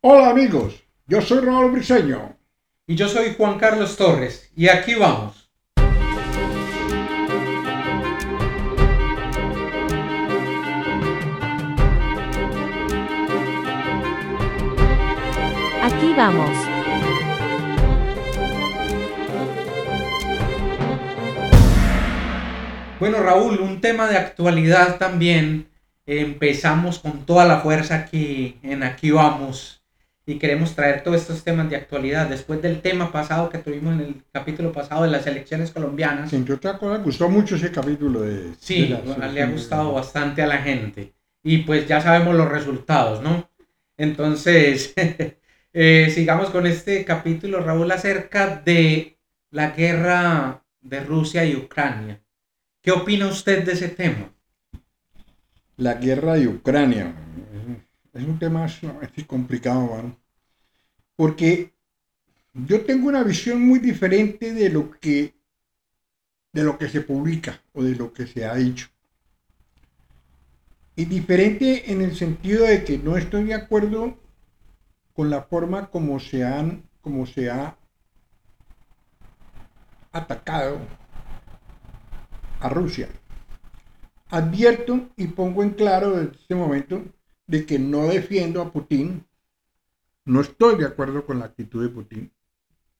Hola amigos, yo soy Raúl Briseño. Y yo soy Juan Carlos Torres. Y aquí vamos. Aquí vamos. Bueno, Raúl, un tema de actualidad también. Empezamos con toda la fuerza aquí en Aquí vamos y queremos traer todos estos temas de actualidad después del tema pasado que tuvimos en el capítulo pasado de las elecciones colombianas. Entre otra cosa, gustó mucho ese capítulo de... Sí, de le ha gustado bastante a la gente y pues ya sabemos los resultados, ¿no? Entonces, eh, sigamos con este capítulo, Raúl, acerca de la guerra de Rusia y Ucrania. ¿Qué opina usted de ese tema? La guerra de Ucrania. Es un tema sumamente complicado, mano. Porque yo tengo una visión muy diferente de lo que de lo que se publica o de lo que se ha dicho. Y diferente en el sentido de que no estoy de acuerdo con la forma como se han como se ha atacado a Rusia. Advierto y pongo en claro desde este momento de que no defiendo a Putin. No estoy de acuerdo con la actitud de Putin.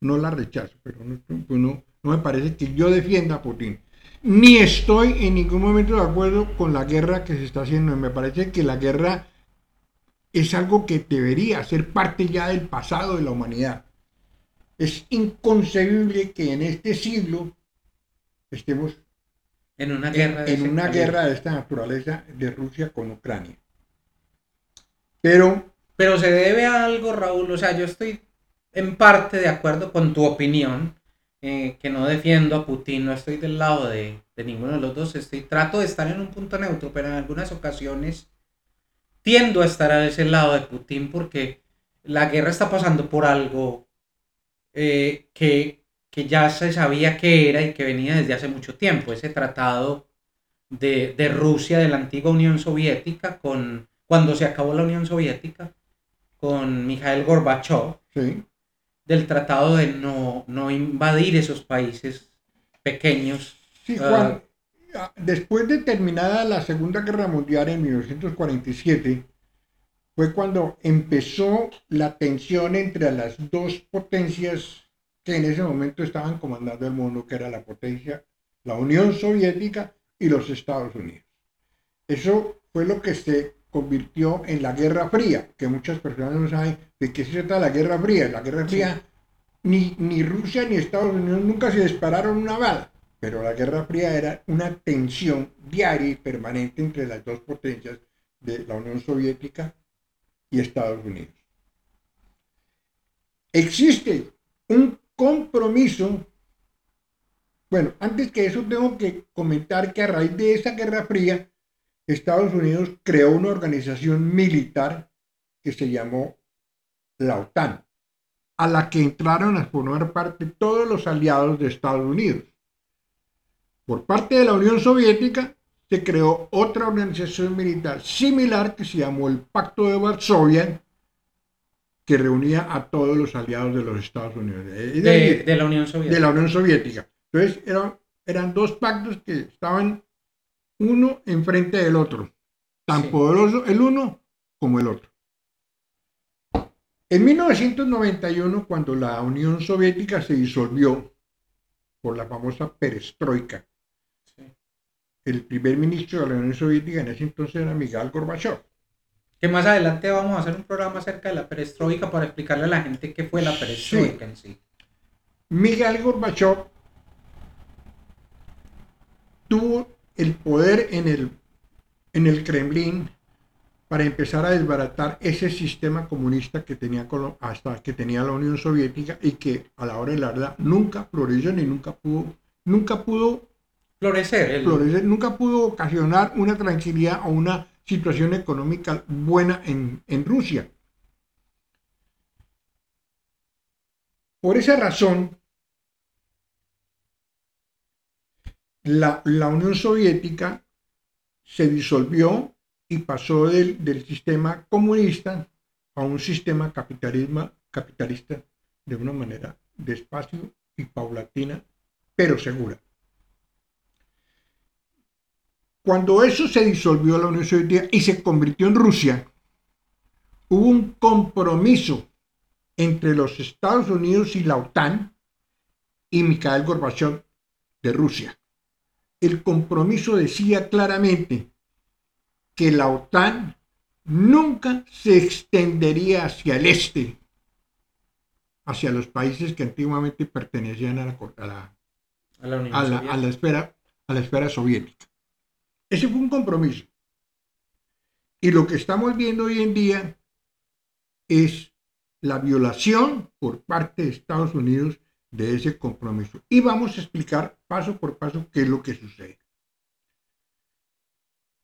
No la rechazo, pero no, pues no- no me parece que yo defienda a Putin. Ni estoy en ningún momento de acuerdo con la guerra que se está haciendo. Me parece que la guerra es algo que debería ser parte ya del pasado de la humanidad. Es inconcebible que en este siglo estemos En una guerra de en una guerra de esta naturaleza de Rusia con Ucrania. Pero Pero se debe a algo, Raúl. O sea, yo estoy en parte de acuerdo con tu opinión, eh, que no defiendo a Putin, no estoy del lado de, ninguno de los dos. Estoy, trato de estar en un punto neutro, pero en algunas ocasiones tiendo a estar a ese lado de Putin porque la guerra está pasando por algo eh, que, que ya se sabía que era y que venía desde hace mucho tiempo. Ese tratado de, de Rusia, de la antigua Unión Soviética, con, cuando se acabó la Unión Soviética, con Mikhail Gorbachev, sí, del tratado de no, no invadir esos países pequeños. sí, Ah. Juan, ah, después de terminada la Segunda Guerra Mundial en 1947, fue cuando empezó la tensión entre las dos potencias que en ese momento estaban comandando el mundo, que era la potencia, la Unión Soviética y los Estados Unidos. Eso fue lo que se convirtió en la Guerra Fría, que muchas personas no saben de qué se trata la Guerra Fría. La Guerra Fría, ni, ni Rusia ni Estados Unidos nunca se dispararon una bala, pero la Guerra Fría era una tensión diaria y permanente entre las dos potencias de la Unión Soviética y Estados Unidos. Existe un compromiso bueno, antes que eso tengo que comentar que a raíz de esa Guerra Fría, Estados Unidos creó una organización militar que se llamó la OTAN, a la que entraron a formar parte todos los aliados de Estados Unidos. Por parte de la Unión Soviética se creó otra organización militar similar que se llamó el Pacto de Varsovia, que reunía a todos los aliados de los Estados Unidos. De, de la Unión Soviética. de la Unión Soviética. Entonces eran, eran dos pactos que estaban uno enfrente del otro, tan Sí. poderoso el uno como el otro. En 1991, cuando la Unión Soviética se disolvió por la famosa perestroika, Sí. el primer ministro de la Unión Soviética en ese entonces era Miguel Gorbachev. Que más adelante vamos a hacer un programa acerca de la perestroika para explicarle a la gente qué fue la perestroika en sí. Miguel Gorbachev tuvo el poder en el, en el Kremlin para empezar a desbaratar ese sistema comunista que tenía, hasta que tenía la Unión Soviética y que a la hora de la verdad nunca floreció ni nunca pudo, nunca pudo Florecer. el- florecer, nunca pudo ocasionar una tranquilidad o una situación económica buena en, en Rusia. Por esa razón, la, Unión Soviética se disolvió y pasó del, del sistema comunista a un sistema capitalismo, capitalista de una manera despacio y paulatina, pero segura. Cuando eso se disolvió la Unión Soviética y se convirtió en Rusia, hubo un compromiso entre los Estados Unidos y la OTAN y Mikhail Gorbachev de Rusia. El compromiso decía claramente que la OTAN nunca se extendería hacia el este, hacia los países que antiguamente pertenecían a la, a la, esfera, a la esfera soviética. Ese fue un compromiso. Y lo que estamos viendo hoy en día es la violación por parte de Estados Unidos de ese compromiso. Y vamos a explicar paso por paso qué es lo que sucede.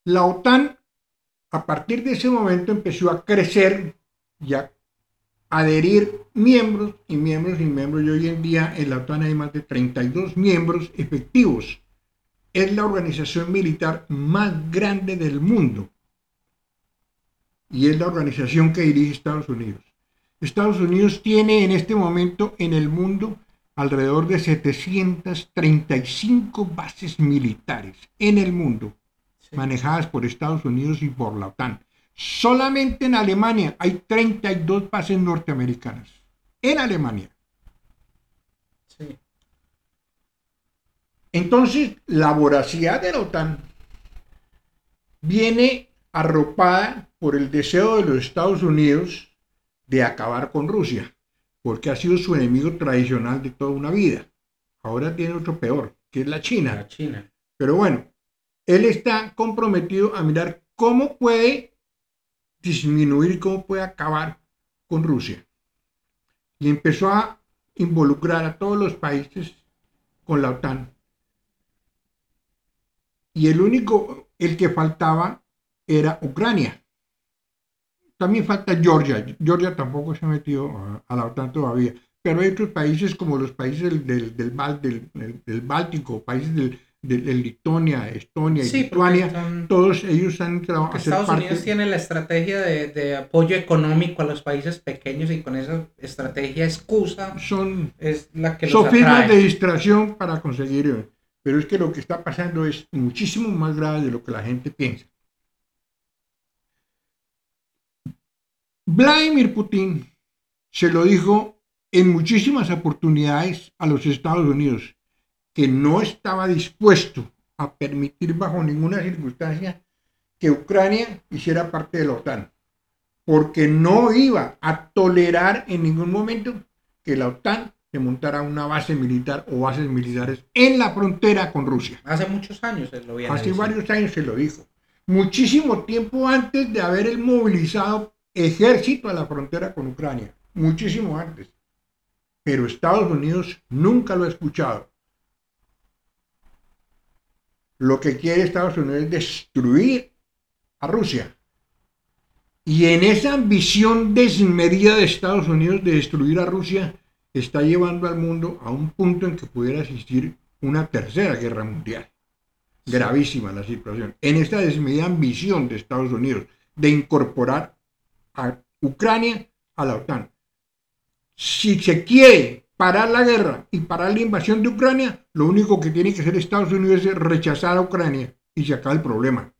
La OTAN, a partir de ese momento, empezó a crecer y a adherir miembros y miembros y miembros. Y hoy en día en la OTAN hay más de 32 miembros efectivos. Es la organización militar más grande del mundo. Y es la organización que dirige Estados Unidos. Estados Unidos tiene en este momento en el mundo alrededor de 735 bases militares en el mundo, manejadas por Estados Unidos y por la OTAN. Solamente en Alemania hay 32 bases norteamericanas. En Alemania. Entonces, la voracidad de la OTAN viene arropada por el deseo de los Estados Unidos de acabar con Rusia porque ha sido su enemigo tradicional de toda una vida. Ahora tiene otro peor, que es la China. La China. Pero bueno, él está comprometido a mirar cómo puede disminuir, cómo puede acabar con Rusia. Y empezó a involucrar a todos los países con la OTAN. Y el único, el que faltaba era Ucrania. También falta Georgia. Georgia tampoco se ha metido a, la OTAN todavía. Pero hay otros países como los países del, del, del, Báltico, países del, de, Lituania, Estonia y Lituania, todos ellos han entrado a Estados Unidos tiene la estrategia de, de, apoyo económico a los países pequeños y con esa estrategia excusa son es la que los de distracción para conseguir pero es que lo que está pasando es muchísimo más grave de lo que la gente piensa Vladimir Putin se lo dijo en muchísimas oportunidades a los Estados Unidos, que no estaba dispuesto a permitir bajo ninguna circunstancia que Ucrania hiciera parte de la OTAN, porque no iba a tolerar en ningún momento que la OTAN se montara una base militar o bases militares en la frontera con Rusia. Hace muchos años se lo Hace varios años se lo dijo. Muchísimo tiempo antes de haber movilizado ejército a la frontera con Ucrania, muchísimo antes. Pero Estados Unidos nunca lo ha escuchado. Lo que quiere Estados Unidos es destruir a Rusia. Y en esa ambición desmedida de Estados Unidos de destruir a Rusia, está llevando al mundo a un punto en que pudiera existir una tercera guerra mundial. Gravísima la situación. En esta desmedida ambición de Estados Unidos de incorporar a Ucrania a la OTAN. Si se quiere parar la guerra y parar la invasión de Ucrania, lo único que tiene que hacer Estados Unidos es rechazar a Ucrania y se acaba el problema.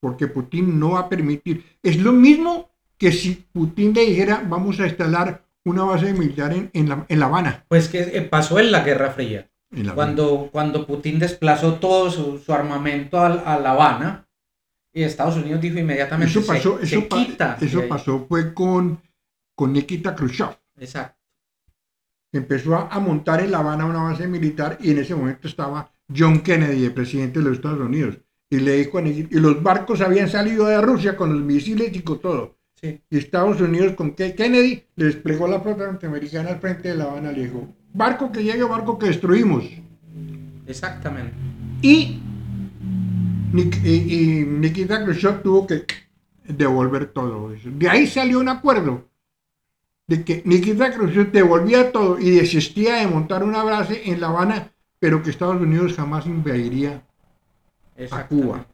Porque Putin no va a permitir. Es lo mismo que si Putin le dijera vamos a instalar una base militar en, la, en La Habana. Pues que eh, pasó en la Guerra Fría. cuando, cuando Putin desplazó todo su, armamento a, a La Habana, y Estados Unidos dijo inmediatamente, eso pasó, eso, eso pasó fue con, con Nikita Khrushchev. Exacto. Empezó a, montar en La Habana una base militar y en ese momento estaba John Kennedy, el presidente de los Estados Unidos. Y le dijo a y los barcos habían salido de Rusia con los misiles y con todo. Sí. Y Estados Unidos con Kennedy le desplegó la flota norteamericana al frente de La Habana. Le dijo, barco que llegue, barco que destruimos. Exactamente. Y y, Nikita Khrushchev tuvo que devolver todo eso. De ahí salió un acuerdo de que Nikita Khrushchev devolvía todo y desistía de montar una base en La Habana, pero que Estados Unidos jamás invadiría a Cuba.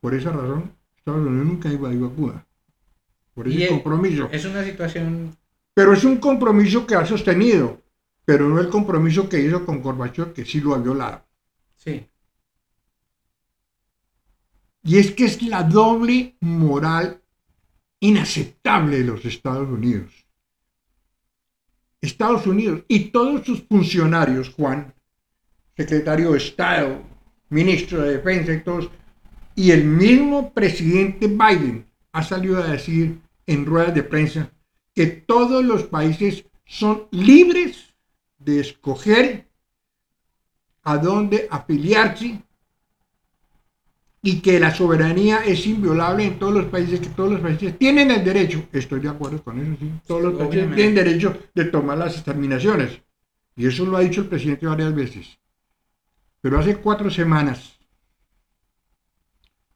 Por esa razón, Estados Unidos nunca invadió a Cuba. por ese es- compromiso. Es una situación. Pero es un compromiso que ha sostenido, pero no el compromiso que hizo con Gorbachev, que sí lo ha violado. Sí. Y es que es la doble moral inaceptable de los Estados Unidos. Estados Unidos y todos sus funcionarios, Juan, secretario de Estado, ministro de Defensa y todos, y el mismo presidente Biden ha salido a decir en ruedas de prensa que todos los países son libres de escoger a dónde afiliarse y que la soberanía es inviolable en todos los países, que todos los países tienen el derecho, estoy de acuerdo con eso, sí, todos los países tienen derecho de tomar las determinaciones. Y eso lo ha dicho el presidente varias veces. Pero hace cuatro semanas,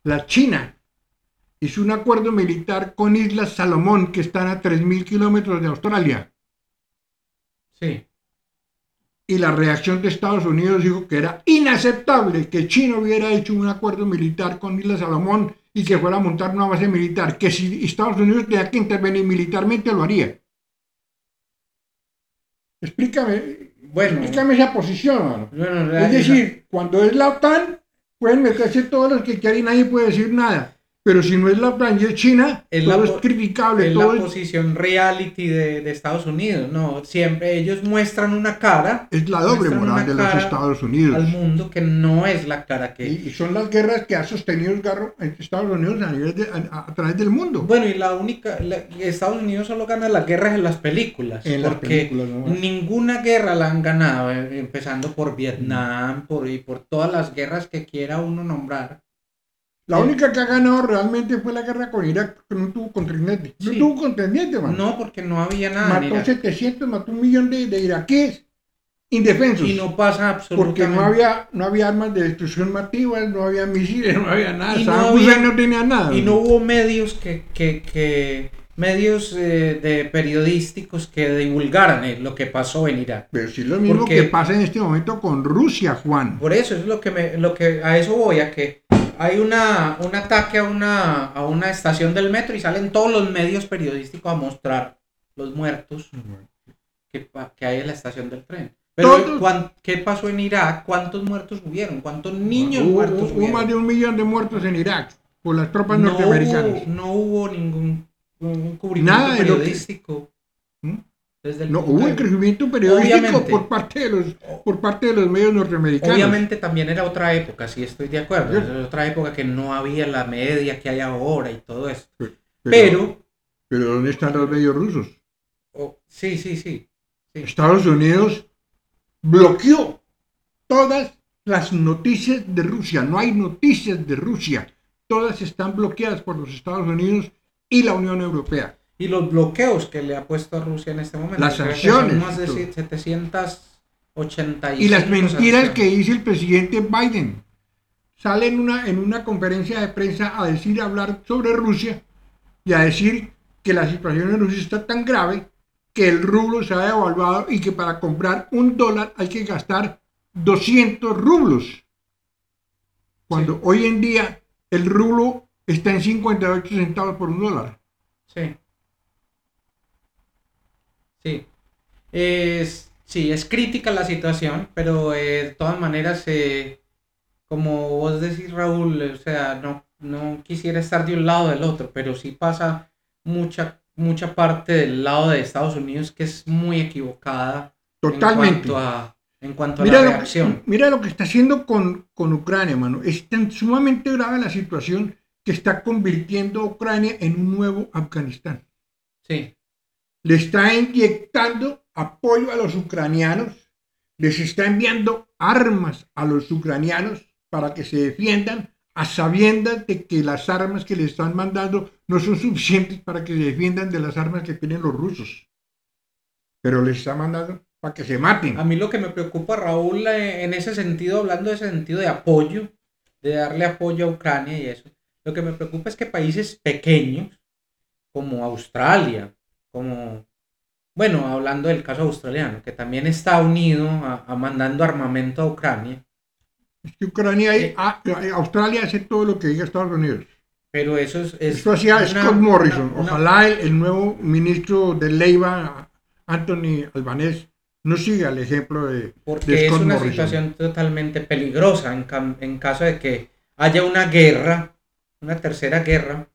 la China hizo un acuerdo militar con Islas Salomón, que están a 3.000 kilómetros de Australia. Sí. Y la reacción de Estados Unidos dijo que era inaceptable que China hubiera hecho un acuerdo militar con Isla Salomón y que fuera a montar una base militar, que si Estados Unidos tenía que intervenir militarmente lo haría. Explícame, Bueno. explícame esa posición, bueno, Es decir, cuando es la OTAN, pueden meterse todos los que quieran y nadie puede decir nada. Pero si no es la es China, Es la todo es po- criticable, es todo la es, posición reality de, de Estados Unidos, ¿no? Siempre ellos muestran una cara es la doble moral de los Estados Unidos. al mundo que no es la cara que... Y, y son las guerras que ha sostenido garro Estados Unidos a, nivel de- a, a través del mundo. Bueno, y la única... la- Estados Unidos solo gana las guerras en las películas. En las porque películas, ¿no? ninguna guerra la han ganado, eh, empezando por Vietnam por, y por todas las guerras que quiera uno nombrar. La única que ha ganado realmente fue la guerra con Irak, porque no tuvo contendiente. No Sí. tuvo contendiente, man. No, porque no había nada. en mató Irak. 700, mató un millón de, de iraquíes indefensos. Y no pasa absolutamente porque no había, no había armas de destrucción masivas, no había misiles, no había nada. Y no había- no tenía nada. Y no hubo medios que, que, que medios eh, de periodísticos que divulgaran eh, lo que pasó en Irak. Pero sí lo mismo Porque- que pasa en este momento con Rusia, Juan. Por eso es lo que me, lo que a eso voy a que hay una un ataque a una a una estación del metro y salen todos los medios periodísticos a mostrar los muertos que, que hay en la estación del tren. Pero Todos- ¿cuán- ¿qué pasó en Irak? ¿Cuántos muertos hubieron? ¿Cuántos niños hubo, muertos hubo hubieron? más de un millón de muertos en Irak por las tropas no norteamericanas. hubo, no hubo ningún, ningún cubrimiento Nada periodístico. Desde el No, hubo de- el crecimiento periodístico Obviamente. por parte de los por parte de los medios norteamericanos. Obviamente también era otra época, sí estoy de acuerdo. Sí. Otra época que no había la media que hay ahora y todo eso. pero, Pero, pero ¿dónde están los medios rusos? oh, sí, sí, sí. sí. Estados Unidos bloqueó todas las noticias de Rusia. No hay noticias de Rusia. Todas están bloqueadas por los Estados Unidos y la Unión Europea. Y los bloqueos que le ha puesto a Rusia en este momento. Las sanciones más de y todo. 785 Y las mentiras que dice el presidente Biden. Sale en una, en una conferencia de prensa a decir, a hablar sobre Rusia y a decir que la situación en Rusia está tan grave que el rublo se ha devaluado y que para comprar un dólar hay que gastar 200 rublos. Cuando Sí. hoy en día el rublo está en 58 centavos por un dólar. Sí. Sí. Es, sí, es crítica la situación, pero eh, de todas maneras, eh, como vos decís, Raúl, o sea, no, no quisiera estar de un lado o del otro, pero sí pasa mucha, mucha parte del lado de Estados Unidos que es muy equivocada Totalmente. en cuanto a, en cuanto a Mira la lo, reacción. que, mira lo que está haciendo con, con Ucrania, mano. Es tan sumamente grave la situación que está convirtiendo a Ucrania en un nuevo Afganistán. Sí, Le está inyectando apoyo a los ucranianos, les está enviando armas a los ucranianos para que se defiendan a sabiendas de que las armas que le están mandando no son suficientes para que se defiendan de las armas que tienen los rusos. Pero les está mandando para que se maten. A mí lo que me preocupa, Raúl, eh, en ese sentido, hablando de ese sentido de apoyo, de darle apoyo a Ucrania y eso, lo que me preocupa es que países pequeños, como Australia, como, bueno, hablando del caso australiano, que también está unido a, a mandando armamento a Ucrania, Es que Ucrania, Eh. ah, Australia hace todo lo que diga Estados Unidos. Pero eso es... es Esto hacía una- Scott Morrison. una- una- Ojalá el, el nuevo ministro de Leiva, Anthony Albanés, no siga el ejemplo de, Porque de es Scott una Morrison. situación totalmente peligrosa en, en caso de que haya una guerra, una tercera guerra,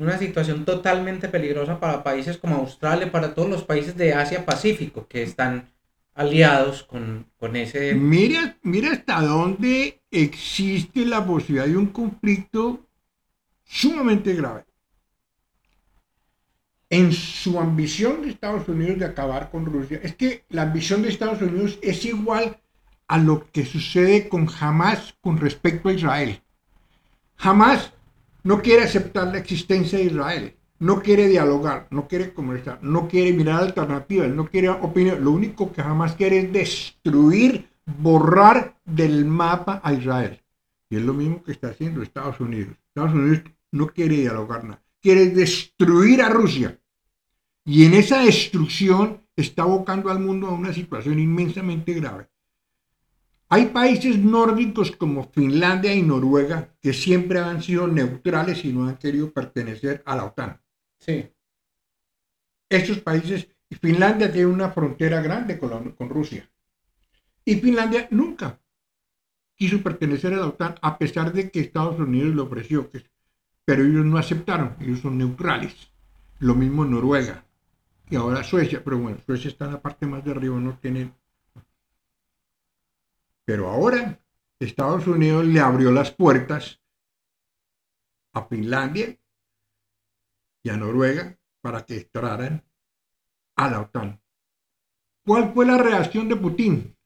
una situación totalmente peligrosa para países como Australia, para todos los países de Asia Pacífico que están aliados con, con ese... Mira, mira hasta dónde existe la posibilidad de un conflicto sumamente grave. En su ambición de Estados Unidos de acabar con Rusia, es que la ambición de Estados Unidos es igual a lo que sucede con Hamas con respecto a Israel. Hamas no quiere aceptar la existencia de Israel, no quiere dialogar, no quiere conversar, no quiere mirar alternativas, no quiere opinión. Lo único que jamás quiere es destruir, borrar del mapa a Israel. Y es lo mismo que está haciendo Estados Unidos. Estados Unidos no quiere dialogar nada, quiere destruir a Rusia. Y en esa destrucción está abocando al mundo a una situación inmensamente grave. Hay países nórdicos como Finlandia y Noruega que siempre han sido neutrales y no han querido pertenecer a la OTAN. Sí, Estos países, Finlandia tiene una frontera grande con, la- con Rusia. Y Finlandia nunca quiso pertenecer a la OTAN a pesar de que Estados Unidos le ofreció, que, pero ellos no aceptaron, ellos son neutrales. Lo mismo Noruega y ahora Suecia, pero bueno, Suecia está en la parte más de arriba, no tiene... Pero ahora Estados Unidos le abrió las puertas a Finlandia y a Noruega para que entraran a la OTAN. ¿Cuál fue la reacción de Putin?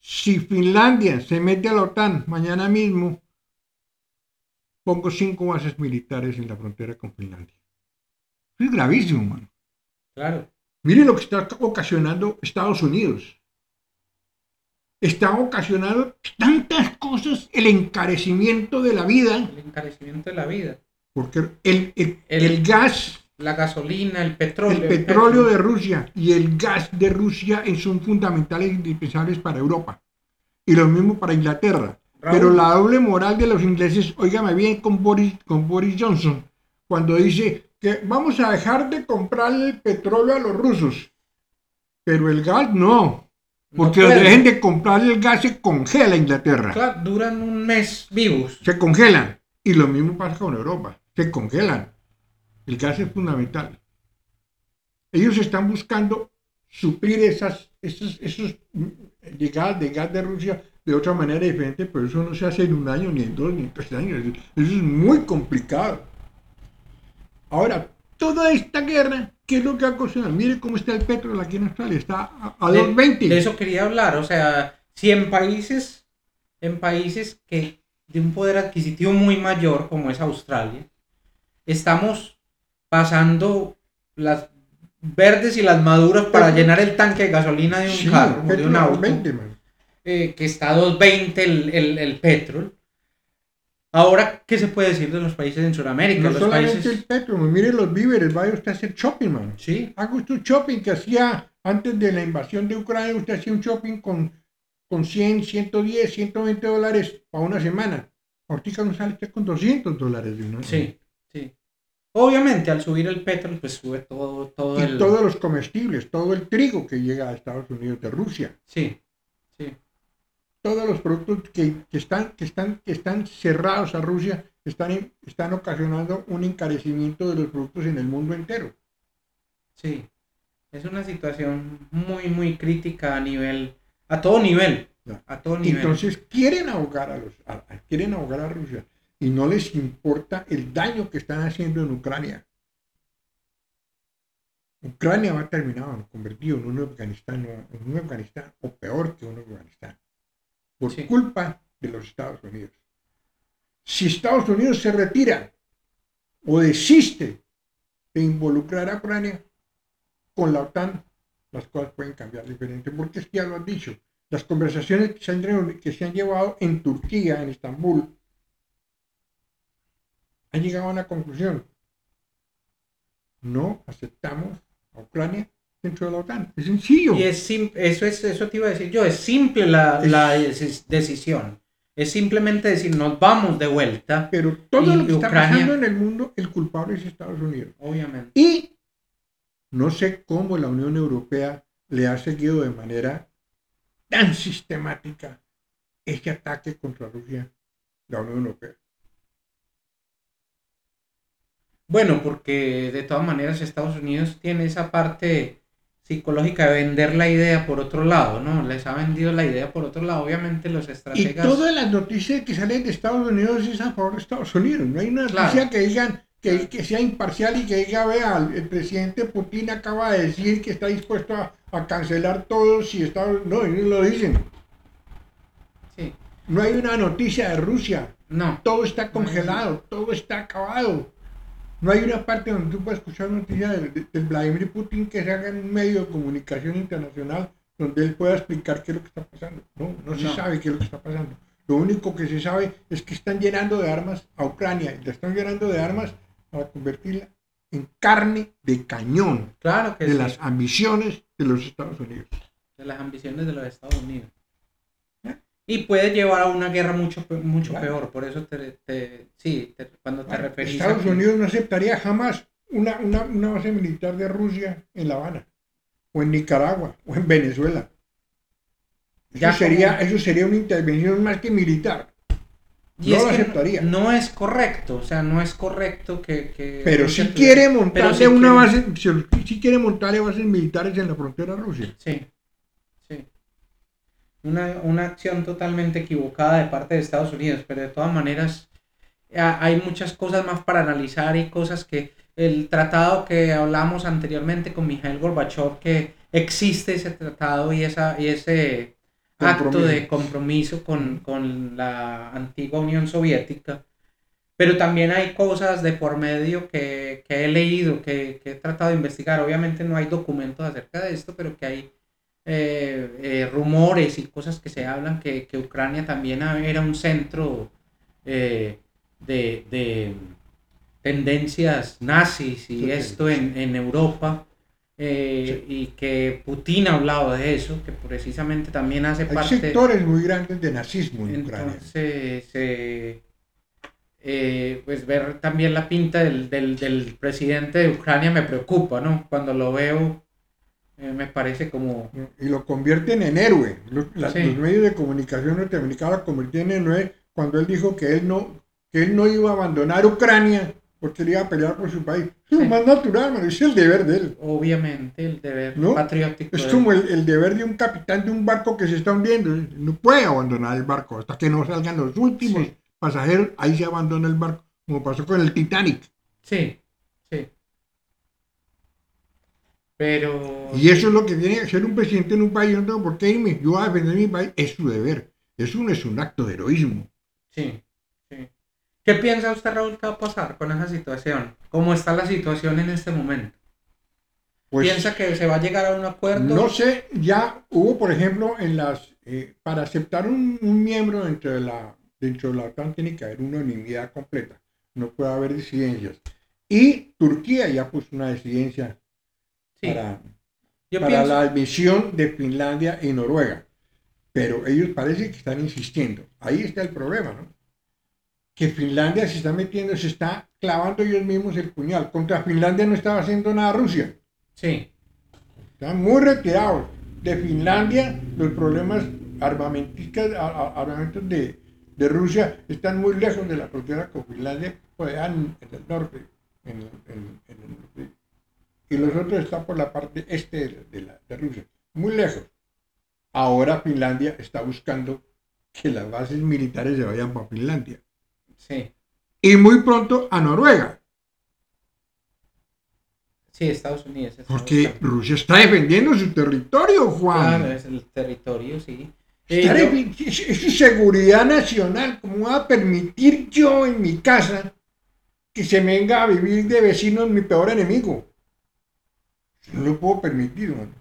Si Finlandia se mete a la OTAN mañana mismo, pongo cinco bases militares en la frontera con Finlandia. Eso es gravísimo, mano. claro. Mire lo que está ocasionando Estados Unidos. Está ocasionando tantas cosas, el encarecimiento de la vida, El encarecimiento de la vida. porque el, el- El- el gas La gasolina, el petróleo. El petróleo de Rusia y el gas de Rusia son fundamentales e indispensables para Europa. Y lo mismo para Inglaterra. Raúl. Pero la doble moral de los ingleses, óigame bien con Boris, con Boris Johnson, cuando dice que vamos a dejar de comprar el petróleo a los rusos, pero el gas no, porque No dejen de comprar el gas se congela Inglaterra, Claro, duran un mes vivos. se congelan. Y lo mismo pasa con Europa, se congelan. El gas es fundamental. Ellos están buscando suplir esas, esos, esos mm, llegadas de gas de Rusia de otra manera diferente, pero eso no se hace en un año, ni en dos, ni en tres años. Eso es muy complicado. Ahora, toda esta guerra, ¿qué es lo que ha ocasionado? Mire cómo está el petróleo aquí en Australia, está a, a De- 2.20. De eso quería hablar. O sea, si en países, en países que de un poder adquisitivo muy mayor, como es Australia, estamos pasando las verdes y las maduras para llenar el tanque de gasolina de un Sí, carro, de un auto, 2.20, man. eh, que está a 2.20 el, el, el petrol. Ahora, ¿qué se puede decir de los países en Sudamérica? No los solamente países... el petróleo, mire los víveres, vaya usted a hacer shopping, man. Sí, Haga usted un shopping que hacía antes de la invasión de Ucrania, usted hacía un shopping con, con 100, 110, 120 dólares para una semana. Ahorita no sale usted con 200 dólares de una sí, sí. Obviamente, al subir el petrol, pues sube todo, todo Y el... todos los comestibles, todo el trigo que llega a Estados Unidos de Rusia, sí. Todos los productos que, que están, que, están, que están cerrados a Rusia están, están ocasionando un encarecimiento de los productos en el mundo entero. Sí, es una situación muy, muy crítica a nivel, a todo nivel, a todo nivel. Entonces quieren ahogar a los, a- a- quieren ahogar a Rusia y no les importa el daño que están haciendo en Ucrania. Ucrania va terminado, convertido en un Afganistán, en un Afganistán o peor que un Afganistán, por Sí. culpa de los Estados Unidos. Si Estados Unidos se retira o desiste de involucrar a Ucrania con la OTAN, las cosas pueden cambiar diferente, porque es que ya lo han dicho. Las conversaciones que se han, que se han llevado en Turquía, en Estambul, han llegado a una conclusión. No aceptamos a Ucrania dentro de la OTAN. Es sencillo. Y es eso es, eso te iba a decir yo, es simple la, Es- la deci- decisión. Es simplemente decir, nos vamos de vuelta. Pero todo lo que está pasando en el mundo, el culpable es Estados Unidos. Obviamente. Y no sé cómo la Unión Europea le ha seguido de manera tan sistemática este ataque contra Rusia, la Unión Europea. Bueno, porque de todas maneras Estados Unidos tiene esa parte psicológica de vender la idea por otro lado, ¿no? Les ha vendido la idea por otro lado, obviamente los estrategas... Y todas las noticias que salen de Estados Unidos es a favor de Estados Unidos, no hay una noticia que digan que, que, sea imparcial y que diga, vea, el presidente Putin acaba de decir que está dispuesto a, a cancelar todo si Estados No, ellos lo dicen. Sí. No hay una noticia de Rusia. No. Todo está congelado, todo está acabado. No hay una parte donde tú puedas escuchar noticias de, de, Vladimir Putin que se haga en un medio de comunicación internacional donde él pueda explicar qué es lo que está pasando. No, no, se sabe qué es lo que está pasando. Lo único que se sabe es que están llenando de armas a Ucrania y le están llenando de armas para convertirla en carne de cañón claro que de sí. las ambiciones de los Estados Unidos. De las ambiciones de los Estados Unidos. Y puede llevar a una guerra mucho, mucho Claro. peor. Por eso te, te- sí, te- cuando te Bueno, referís a Estados Unidos no aceptaría jamás una, una, una base militar de Rusia en La Habana, o en Nicaragua, o en Venezuela. Eso, Ya sería, como- eso sería una intervención más que militar. Y no es lo aceptaría. No es correcto, o sea, no es correcto que... que Pero si quiere montarle sí una quiere- base, si, si quiere montarle bases militares en la frontera rusa. Sí. Una, una acción totalmente equivocada de parte de Estados Unidos, pero de todas maneras hay muchas cosas más para analizar y cosas que el tratado que hablamos anteriormente con Mikhail Gorbachev, que existe ese tratado y, esa, y ese acto Compromiso. de compromiso con, con la antigua Unión Soviética. Pero también hay cosas de por medio que, que he leído, que, que he tratado de investigar. Obviamente no hay documentos acerca de esto, pero que hay eh, eh, rumores y cosas que se hablan que, que Ucrania también era un centro eh, de, de tendencias nazis y Sí, esto en, en Europa. eh, y que Putin ha hablado de eso, que precisamente también hace Hay parte... sectores muy grandes de nazismo en Ucrania. Entonces, eh, eh, pues ver también la pinta del, del, del presidente de Ucrania me preocupa, ¿no? Cuando lo veo, eh, me parece como... y lo convierten en héroe. Los, la- Sí. los medios de comunicación norteamericanos lo convirtieron en héroe cuando él dijo que él no, que él no iba a abandonar Ucrania porque él iba a pelear por su país. Es lo Sí. más natural, mano, es el deber de él. Obviamente el deber ¿No? patriótico. Es de- como el, el deber de un capitán de un barco que se está hundiendo. No puede abandonar el barco hasta que no salgan los últimos Sí. pasajeros. Ahí se abandona el barco, como pasó con el Titanic. Sí. Pero... Y eso es lo que tiene que hacer un presidente en un país. Yo no tengo por qué irme. Yo voy a defender mi país. Es su deber. Eso no es un acto de heroísmo. Sí, sí. ¿Qué piensa usted, Raúl, que va a pasar con esa situación? ¿Cómo está la situación en este momento? Pues, ¿Piensa que se va a llegar a un acuerdo? No sé, ya hubo, por ejemplo, en las eh, para aceptar un, un miembro dentro de la dentro de la OTAN tiene que haber unanimidad completa, no puede haber disidencias. Y Turquía ya puso una disidencia Sí, para, yo para pienso... la admisión de Finlandia y Noruega, pero ellos parece que están insistiendo. Ahí está el problema, ¿no? Que Finlandia se está metiendo, se está clavando ellos mismos el puñal. Contra Finlandia no estaba haciendo nada Rusia. Sí, Están muy retirados. De Finlandia, los problemas armamentistas, armamentos de, de Rusia están muy lejos de la frontera con Finlandia, pues en, el norte. En, en- en el norte. Y los otros están por la parte este de, de la- de Rusia, muy lejos. Ahora Finlandia está buscando que las bases militares se vayan para Finlandia. sí. Y muy pronto a Noruega, Sí, Estados Unidos. porque. Rusia está defendiendo su territorio, Juan. Claro, es el territorio, sí. Eh, yo- en- es, es su seguridad nacional. ¿Cómo va a permitir yo en mi casa que se venga a vivir de vecino mi peor enemigo? No lo puedo permitir, mano.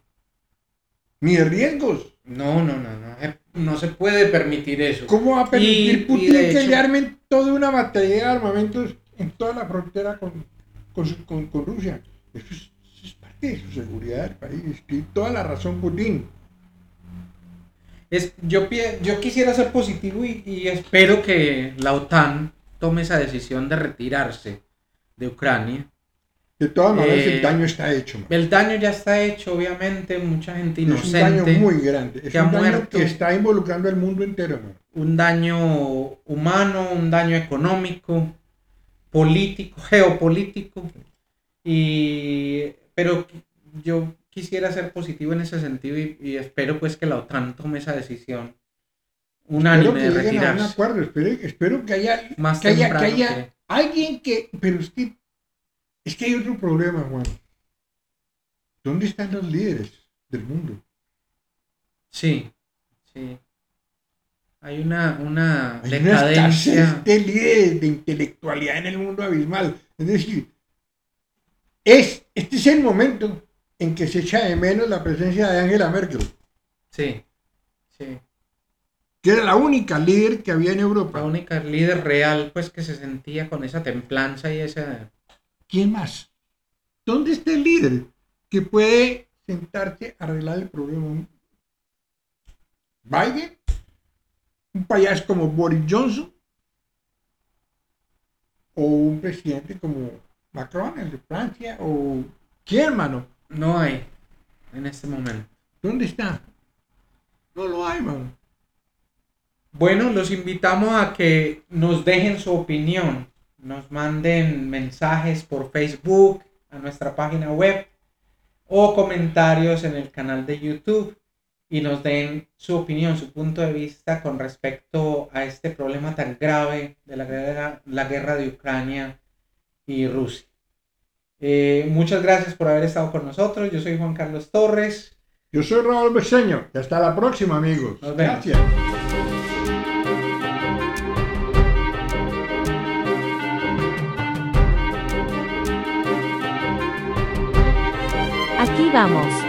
Ni de riesgos. No, no, no, no. No se puede permitir eso. ¿Cómo va a permitir Y- y Putin que le armen toda una batería de armamentos en toda la frontera con, con, con- con Rusia? Eso es, eso es parte de su seguridad del país. Tiene toda la razón Putin. Es, yo, yo quisiera ser positivo y, espero que la OTAN tome esa decisión de retirarse de Ucrania. De todas maneras, el eh, daño está hecho. El daño ya está hecho, obviamente, mucha gente inocente. Es un daño muy grande. Es que un daño que está involucrando al mundo entero. Un daño humano, un daño económico, político, geopolítico. Y, pero yo quisiera ser positivo en ese sentido y, espero pues que la OTAN tome esa decisión unánime de retirarse. un acuerdo, espero, que haya, Más que haya, que haya alguien que, pero es que, es que hay otro problema, Juan. ¿Dónde están los líderes del mundo? Sí, sí. Hay una, una decadencia. de líderes, de intelectualidad en el mundo abismal. Es decir, es, este es el momento en que se echa de menos la presencia de Angela Merkel. Sí, sí. Que era la única líder que había en Europa. La única líder real, pues, que se sentía con esa templanza y esa... ¿Quién más? ¿Dónde está el líder que puede sentarse a arreglar el problema? ¿Biden? ¿Un payaso como Boris Johnson? ¿O un presidente como Macron, el de Francia? ¿O quién, hermano? No hay en este momento. ¿Dónde está? No lo hay, man. Bueno, los invitamos a que nos dejen su opinión. Nos manden mensajes por Facebook, a nuestra página web o comentarios en el canal de YouTube y nos den su opinión, su punto de vista con respecto a este problema tan grave de la guerra, la guerra de Ucrania y Rusia. Eh, muchas gracias por haber estado con nosotros. Yo soy Juan Carlos Torres. Yo soy Raúl Beseño. Y hasta la próxima, amigos. Gracias. Vamos.